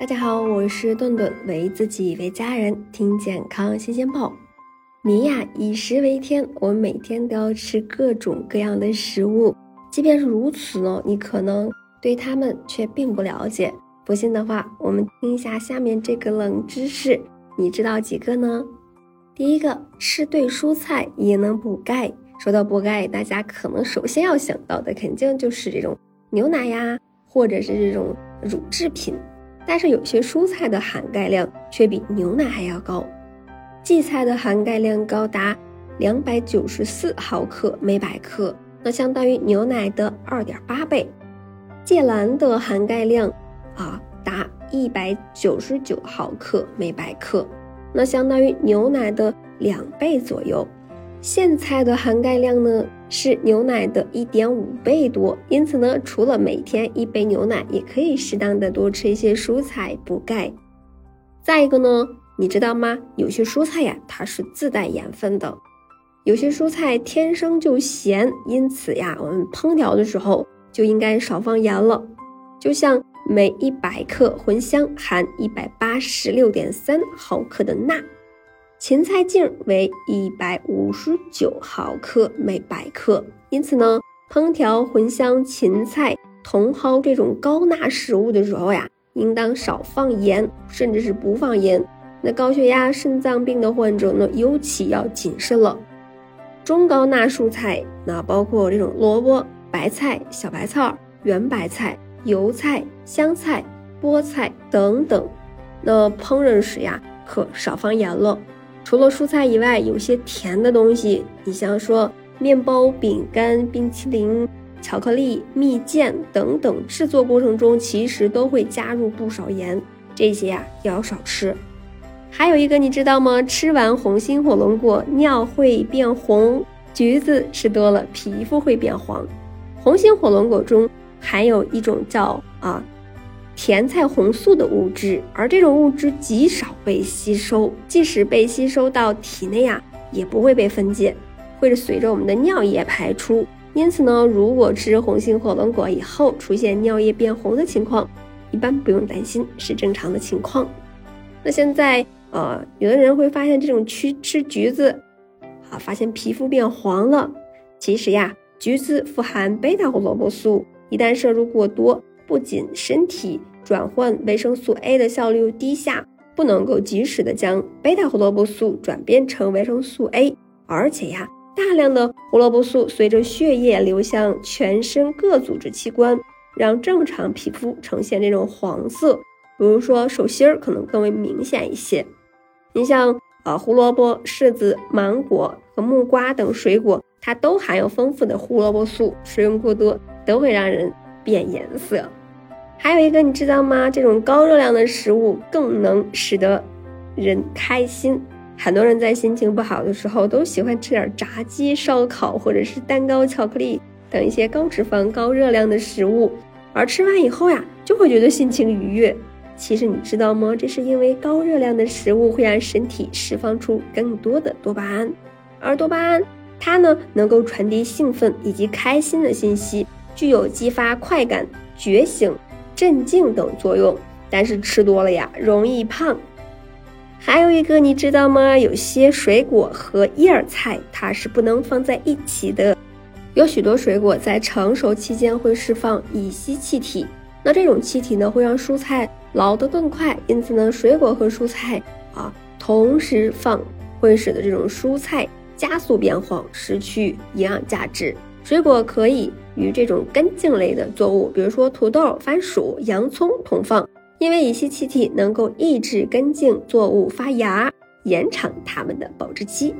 大家好，我是顿顿，为自己为家人听健康新鲜报。民呀以食为天，我们每天都要吃各种各样的食物。即便是如此呢，你可能对它们却并不了解。不信的话，我们听一下下面这个冷知识，你知道几个呢？第一个，吃对蔬菜也能补钙。说到补钙，大家可能首先要想到的肯定就是这种牛奶呀，或者是这种乳制品。但是有些蔬菜的含钙量却比牛奶还要高，荠菜的含钙量高达两百九十四毫克每百克，那相当于牛奶的二点八倍。芥蓝的含钙量啊达一百九十九毫克每百克，那相当于牛奶的两倍左右。苋菜的含钙量呢是牛奶的一点五倍多，因此呢，除了每天一杯牛奶，也可以适当的多吃一些蔬菜补钙。再一个呢，你知道吗？有些蔬菜呀，它是自带盐分的，有些蔬菜天生就咸，因此呀，我们烹调的时候就应该少放盐了。就像每一百克茴香含一百八十六点三毫克的钠。芹菜茎为一百五十九毫克每百克，因此呢，烹调茴香、芹菜、茼蒿这种高钠食物的时候呀，应当少放盐，甚至是不放盐。那高血压、肾脏病的患者呢，尤其要谨慎了。中高钠蔬菜，那包括这种萝卜、白菜、小白菜、圆白菜、油菜、香菜、菠菜等等，那烹饪时呀，可少放盐了。除了蔬菜以外，有些甜的东西，你像说面包、饼干、冰淇淋、巧克力、蜜饯等等，制作过程中其实都会加入不少盐，这些呀要少吃。还有一个你知道吗？吃完红心火龙果尿会变红，橘子吃多了皮肤会变黄。红心火龙果中含有一种叫啊。甜菜红素的物质，而这种物质极少被吸收，即使被吸收到体内啊，也不会被分解，会随着我们的尿液排出。因此呢，如果吃红心火龙果以后出现尿液变红的情况，一般不用担心，是正常的情况。那现在呃，有的人会发现这种吃吃橘子，啊，发现皮肤变黄了。其实呀，橘子富含贝塔胡萝卜素，一旦摄入过多。不仅身体转换维生素 A 的效率又低下，不能够及时的将贝塔胡萝卜素转变成维生素 A，而且呀，大量的胡萝卜素随着血液流向全身各组织器官，让正常皮肤呈现这种黄色。比如说手心儿可能更为明显一些。你像呃胡萝卜、柿子、芒果和木瓜等水果，它都含有丰富的胡萝卜素，食用过多都会让人。变颜色，还有一个你知道吗？这种高热量的食物更能使得人开心。很多人在心情不好的时候，都喜欢吃点炸鸡、烧烤，或者是蛋糕、巧克力等一些高脂肪、高热量的食物。而吃完以后呀，就会觉得心情愉悦。其实你知道吗？这是因为高热量的食物会让身体释放出更多的多巴胺，而多巴胺它呢，能够传递兴奋以及开心的信息。具有激发快感、觉醒、镇静等作用，但是吃多了呀，容易胖。还有一个你知道吗？有些水果和叶菜它是不能放在一起的。有许多水果在成熟期间会释放乙烯气体，那这种气体呢会让蔬菜老得更快，因此呢，水果和蔬菜啊同时放会使得这种蔬菜加速变黄，失去营养价值。水果可以与这种根茎类的作物，比如说土豆、番薯、洋葱同放，因为乙烯气体能够抑制根茎作物发芽，延长它们的保质期。